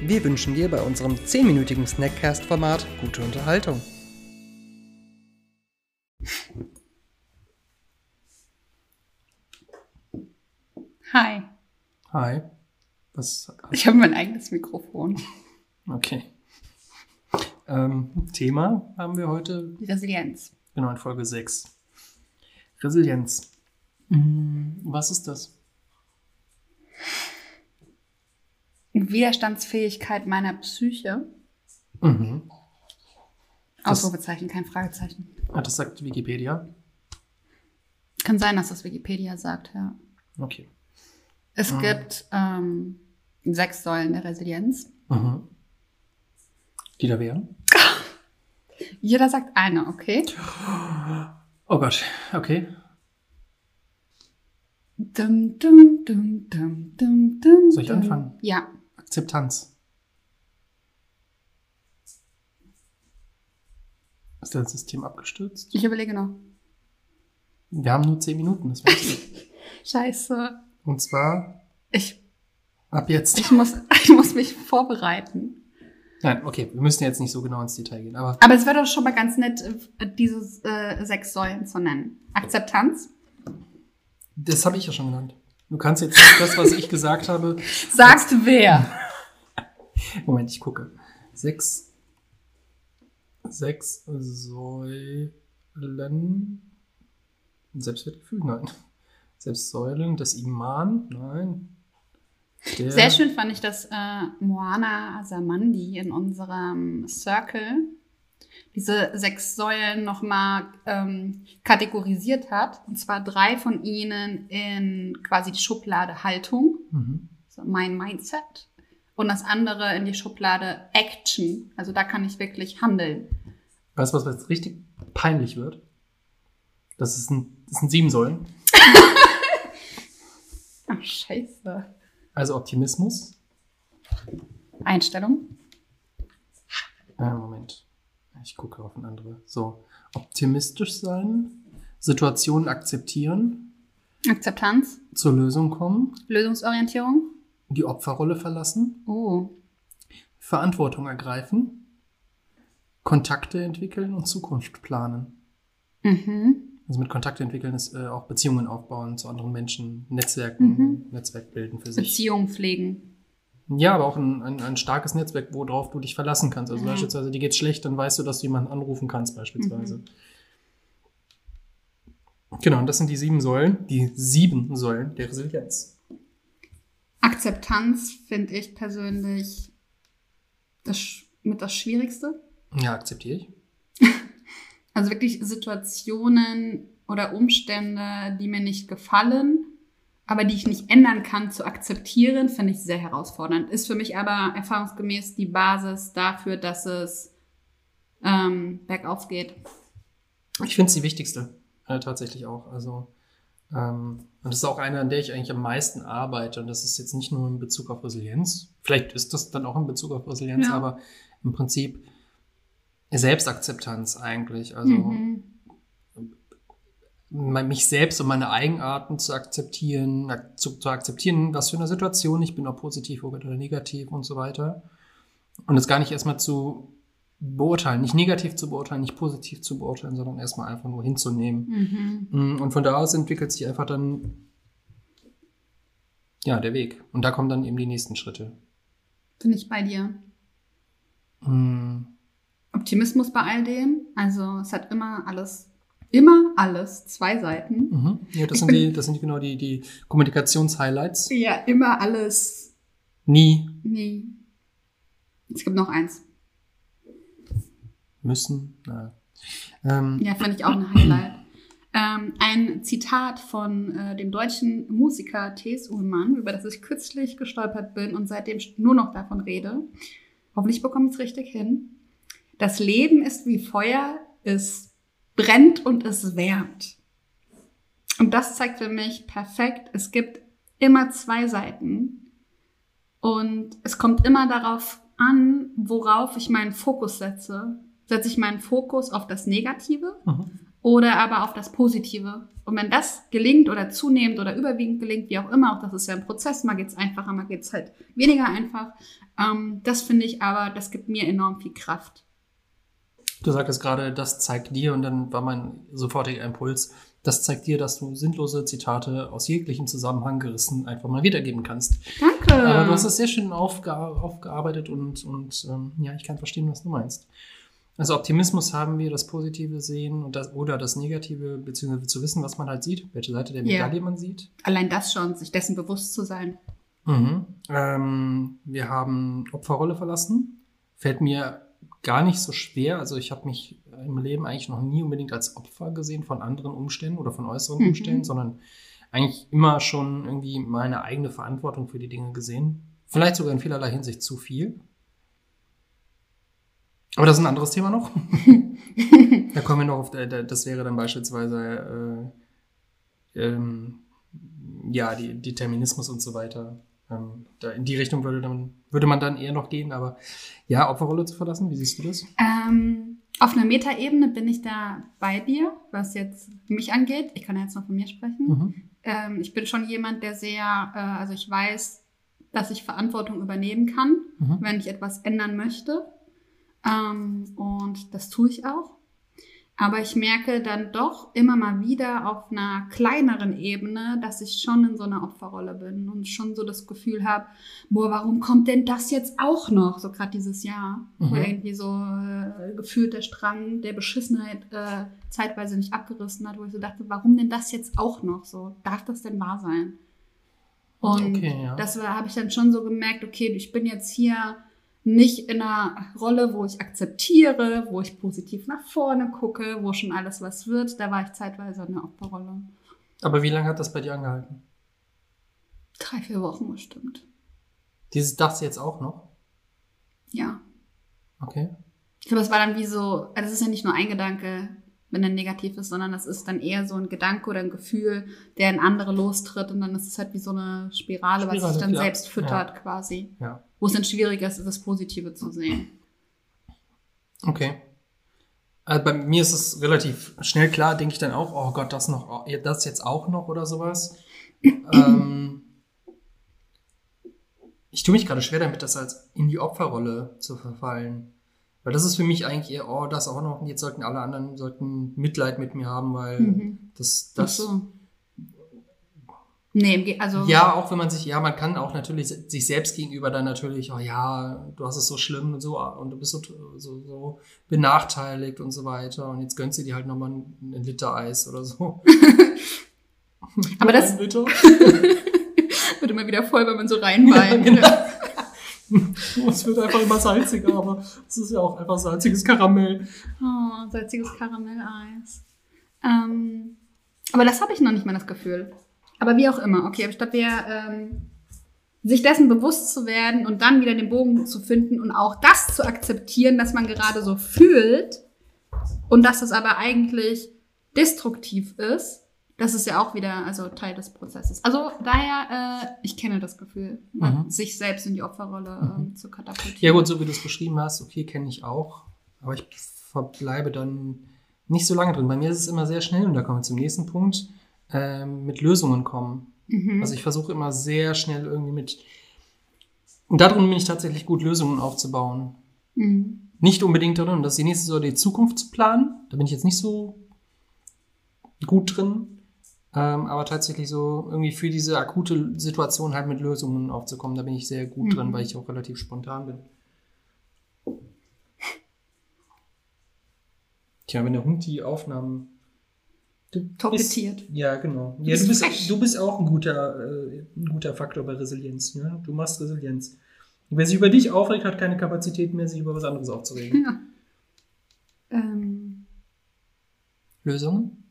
Wir wünschen dir bei unserem 10-minütigen Snackcast-Format gute Unterhaltung. Hi. Hi. Was? Ich habe mein eigenes Mikrofon. Okay. Ähm, Thema haben wir heute. Resilienz. Genau, in Folge 6. Resilienz. Hm, Was ist das? Widerstandsfähigkeit meiner Psyche. Mhm. Ausrufezeichen, kein Fragezeichen. Ah, das sagt Wikipedia. Kann sein, dass das Wikipedia sagt, ja. Okay. Es Ah. gibt ähm, sechs Säulen der Resilienz. Mhm. Die da wären? Jeder sagt eine, okay? Oh Gott, okay. Dum, dum, dum, dum, dum, dum, Soll ich anfangen? Ja. Akzeptanz. Ist dein System abgestürzt? Ich überlege noch. Wir haben nur 10 Minuten, das du. Scheiße. Und zwar Ich, ab jetzt. ich, muss, ich muss mich vorbereiten. Nein, okay, wir müssen jetzt nicht so genau ins Detail gehen, aber Aber es wäre doch schon mal ganz nett, äh, diese äh, sechs Säulen zu nennen. Akzeptanz. das habe ich ja schon genannt. Du kannst jetzt nicht das, was ich gesagt habe. Sagst wer? Moment, ich gucke. Sechs. Sechs Säulen. Selbstwertgefühl? Nein. Sechs Säulen des Iman? Nein. Der- Sehr schön fand ich, dass äh, Moana Asamandi in unserem Circle diese sechs Säulen nochmal ähm, kategorisiert hat. Und zwar drei von ihnen in quasi die Schublade Haltung, Mhm. so mein Mindset. Und das andere in die Schublade Action. Also da kann ich wirklich handeln. Weißt du, was jetzt richtig peinlich wird? Das, ist ein, das sind sieben Säulen. Ach, scheiße. Also Optimismus. Einstellung. Äh, Moment. Ich gucke auf ein andere. So. Optimistisch sein. Situationen akzeptieren. Akzeptanz. Zur Lösung kommen. Lösungsorientierung. Die Opferrolle verlassen. Oh. Verantwortung ergreifen. Kontakte entwickeln und Zukunft planen. Mhm. Also mit Kontakte entwickeln ist äh, auch Beziehungen aufbauen zu anderen Menschen, Netzwerken, Mhm. Netzwerk bilden für sich. Beziehung pflegen. Ja, aber auch ein, ein, ein starkes Netzwerk, worauf du dich verlassen kannst. Also Mhm. beispielsweise, dir geht's schlecht, dann weißt du, dass du jemanden anrufen kannst, beispielsweise. Mhm. Genau, und das sind die sieben Säulen, die sieben Säulen der Resilienz. Akzeptanz finde ich persönlich das, mit das Schwierigste. Ja, akzeptiere ich. Also wirklich Situationen oder Umstände, die mir nicht gefallen, aber die ich nicht ändern kann, zu akzeptieren, finde ich sehr herausfordernd. Ist für mich aber erfahrungsgemäß die Basis dafür, dass es ähm, bergauf geht. Ich finde es die wichtigste, äh, tatsächlich auch. Also, ähm, und das ist auch eine, an der ich eigentlich am meisten arbeite. Und das ist jetzt nicht nur in Bezug auf Resilienz. Vielleicht ist das dann auch in Bezug auf Resilienz, Ja. aber im Prinzip Selbstakzeptanz eigentlich. Also Mhm. Mich selbst und meine Eigenarten zu akzeptieren, ak zu, zu akzeptieren, was für eine Situation ich bin, ob positiv oder negativ und so weiter. Und es gar nicht erstmal zu beurteilen, nicht negativ zu beurteilen, nicht positiv zu beurteilen, sondern erstmal einfach nur hinzunehmen. Mhm. Mm, Und von da aus entwickelt sich einfach dann ja der Weg. Und da kommen dann eben die nächsten Schritte. Bin ich bei dir. Mm, Optimismus bei all dem. Also es hat immer alles, immer alles zwei Seiten. Mhm. Ja, das sind die, das sind genau die, die Kommunikationshighlights. Ja, immer alles. Nie Nee. Es gibt noch eins. müssen. Na. Ähm, Ja, finde ich auch ein Highlight. Ähm, ein Zitat von äh, dem deutschen Musiker T.S. Ullmann, über das ich kürzlich gestolpert bin und seitdem nur noch davon rede. Hoffentlich bekomme ich es richtig hin. Das Leben ist wie Feuer, es brennt und es wärmt. Und das zeigt für mich perfekt, es gibt immer zwei Seiten und es kommt immer darauf an, worauf ich meinen Fokus setze. Setze ich meinen Fokus auf das Negative mhm. oder aber auf das Positive. Und wenn das gelingt oder zunehmend oder überwiegend gelingt, wie auch immer, auch das ist ja ein Prozess, mal geht's einfacher, mal geht's halt weniger einfach. Ähm, das finde ich aber, das gibt mir enorm viel Kraft. Du sagtest gerade, das zeigt dir und dann war mein sofortiger Impuls, das zeigt dir, dass du sinnlose Zitate aus jeglichem Zusammenhang gerissen einfach mal wiedergeben kannst. Danke. Aber du hast das sehr schön aufgear aufgearbeitet und, und ähm, ja, ich kann verstehen, was du meinst. Also Optimismus haben wir, das Positive sehen und das, oder das Negative, beziehungsweise zu wissen, was man halt sieht, welche Seite der Medaille yeah. man sieht. Allein das schon, sich dessen bewusst zu sein. Mhm. Ähm, wir haben Opferrolle verlassen. Fällt mir gar nicht so schwer. Also ich habe mich im Leben eigentlich noch nie unbedingt als Opfer gesehen von anderen Umständen oder von äußeren mhm. Umständen, sondern eigentlich immer schon irgendwie meine eigene Verantwortung für die Dinge gesehen. Vielleicht sogar in vielerlei Hinsicht zu viel. Aber das ist ein anderes Thema noch. da kommen wir noch auf, das wäre dann beispielsweise äh, ähm, ja, die Determinismus und so weiter. Ähm, da in die Richtung würde, dann, würde man dann eher noch gehen, aber ja, Opferrolle zu verlassen, wie siehst du das? Ähm, auf einer Metaebene bin ich da bei dir, was jetzt mich angeht. Ich kann ja jetzt noch von mir sprechen. Mhm. Ähm, ich bin schon jemand, der sehr, äh, also ich weiß, dass ich Verantwortung übernehmen kann, mhm. wenn ich etwas ändern möchte. Ähm, und das tue ich auch. Aber ich merke dann doch immer mal wieder auf einer kleineren Ebene, dass ich schon in so einer Opferrolle bin und schon so das Gefühl habe, boah, warum kommt denn das jetzt auch noch? So gerade dieses Jahr, mhm. wo irgendwie so äh, gefühlt der Strang der Beschissenheit äh, zeitweise nicht abgerissen hat, wo ich so dachte, warum denn das jetzt auch noch? So, darf das denn wahr sein? Und okay, ja. das habe ich dann schon so gemerkt, okay, ich bin jetzt hier nicht in einer Rolle, wo ich akzeptiere, wo ich positiv nach vorne gucke, wo schon alles was wird. Da war ich zeitweise in der Opferrolle. Aber wie lange hat das bei dir angehalten? Drei, vier Wochen bestimmt. Dieses das jetzt auch noch? Ja. Okay. Ich glaube, es war dann wie so, also es ist ja nicht nur ein Gedanke, wenn er negativ ist, sondern das ist dann eher so ein Gedanke oder ein Gefühl, der in andere lostritt und dann ist es halt wie so eine Spirale, Spirale was sich dann ja. selbst füttert ja. quasi. Ja wo es dann schwieriger ist, das Positive zu sehen. Okay. Also bei mir ist es relativ schnell klar, denke ich dann auch, oh Gott, das noch, das jetzt auch noch oder sowas. ähm, ich tue mich gerade schwer damit, das als in die Opferrolle zu verfallen. Weil das ist für mich eigentlich eher, oh, das auch noch, jetzt sollten alle anderen sollten Mitleid mit mir haben, weil mhm. das, das, so. Nee, also. Ja, auch wenn man sich, ja, man kann auch natürlich sich selbst gegenüber dann natürlich, oh ja, du hast es so schlimm und so und du bist so, so, so benachteiligt und so weiter und jetzt gönnst du dir halt nochmal einen Liter Eis oder so. Aber das wird immer wieder voll, wenn man so reinweint. Ja, genau. es wird einfach immer salziger, aber es ist ja auch einfach salziges Karamell. Oh, salziges Karamelleis. Ähm, aber das habe ich noch nicht mal das Gefühl. Aber wie auch immer, okay, aber statt wir ähm, sich dessen bewusst zu werden und dann wieder den Bogen zu finden und auch das zu akzeptieren, dass man gerade so fühlt und dass es aber eigentlich destruktiv ist, das ist ja auch wieder also Teil des Prozesses. Also daher, äh, ich kenne das Gefühl, mhm. sich selbst in die Opferrolle mhm. ähm, zu katapultieren. Ja gut, so wie du es beschrieben hast, okay, kenne ich auch, aber ich verbleibe dann nicht so lange drin. Bei mir ist es immer sehr schnell und da kommen wir zum nächsten Punkt ähm, mit Lösungen kommen. Mhm. Also ich versuche immer sehr schnell irgendwie mit. Und darin bin ich tatsächlich gut, Lösungen aufzubauen. Mhm. Nicht unbedingt darin, das ist die nächste so die Zukunft zu planen. Da bin ich jetzt nicht so gut drin. Ähm, aber tatsächlich so irgendwie für diese akute Situation halt mit Lösungen aufzukommen, da bin ich sehr gut mhm. drin, weil ich auch relativ spontan bin. Tja, wenn der Hund die Aufnahmen torpediert. ja, genau. Ja, du, bist, du bist auch ein guter, äh, ein guter Faktor bei Resilienz. Ne? Du machst Resilienz. Und wer sich über dich aufregt, hat keine Kapazität mehr, sich über was anderes aufzuregen. Ja. Ähm. Lösungen?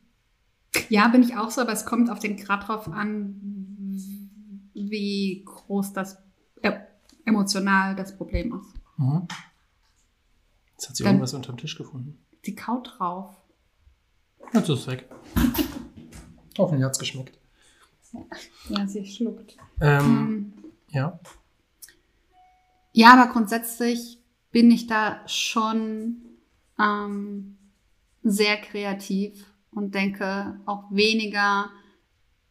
Ja, bin ich auch so, aber es kommt auf den Grad drauf an, wie groß das äh, emotional das Problem ist. Mhm. Jetzt hat sie Dann- irgendwas unterm Tisch gefunden. Die kaut drauf. Jetzt ist es weg. Hoffentlich hat es geschmeckt. Ja, sie schluckt. Ähm, Ähm, ja. Ja, aber grundsätzlich bin ich da schon ähm, sehr kreativ und denke auch weniger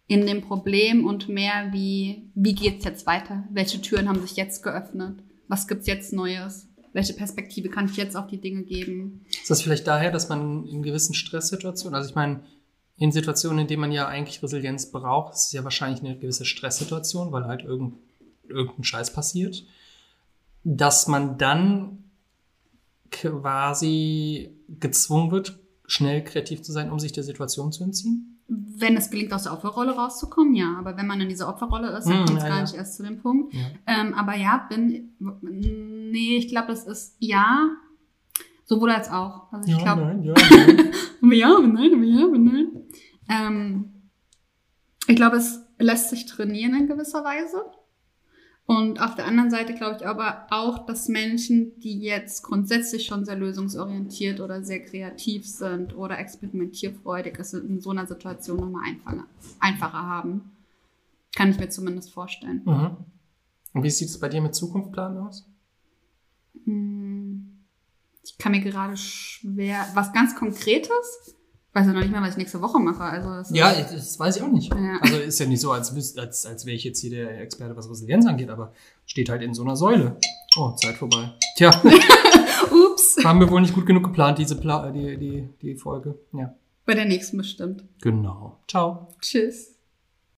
in dem Problem und mehr wie, wie geht's jetzt weiter? Welche Türen haben sich jetzt geöffnet? Was gibt's jetzt Neues? Welche Perspektive kann ich jetzt auf die Dinge geben? Ist das vielleicht daher, dass man in gewissen Stresssituationen, also ich meine, in Situationen, in denen man ja eigentlich Resilienz braucht, ist es ja wahrscheinlich eine gewisse Stresssituation, weil halt irgend, irgendein Scheiß passiert, dass man dann quasi gezwungen wird, schnell kreativ zu sein, um sich der Situation zu entziehen? Wenn es gelingt, aus der Opferrolle rauszukommen, ja. Aber wenn man in dieser Opferrolle ist, dann Hm, kommt es ja, gar ja. nicht erst zu dem Punkt. Ja. Ähm, aber ja, bin. Nee, ich glaube, es ist ja. Sowohl als auch. Also ich glaube. nein, ja, nein. Aber ja, aber nein, aber ja, aber nein. Ähm, ich glaube, es lässt sich trainieren in gewisser Weise. Und auf der anderen Seite glaube ich aber auch, dass Menschen, die jetzt grundsätzlich schon sehr lösungsorientiert oder sehr kreativ sind oder experimentierfreudig, es in so einer Situation nochmal einfacher, einfacher haben. Kann ich mir zumindest vorstellen. Mhm. Und wie sieht es bei dir mit Zukunftsplan aus? Hm, Ich kann mir gerade schwer. Was ganz Konkretes? Weiß ja noch nicht mal, was ich nächste Woche mache. Also Ja, ist, das weiß ich auch nicht. Ja. Also ist ja nicht so, als, als, als wäre ich jetzt hier der Experte, was Resilienz angeht, aber steht halt in so einer Säule. Oh, Zeit vorbei. Tja, Ups. haben wir wohl nicht gut genug geplant, diese Pla die, die, die Folge. Ja. Bei der nächsten bestimmt. Genau. Ciao. Tschüss.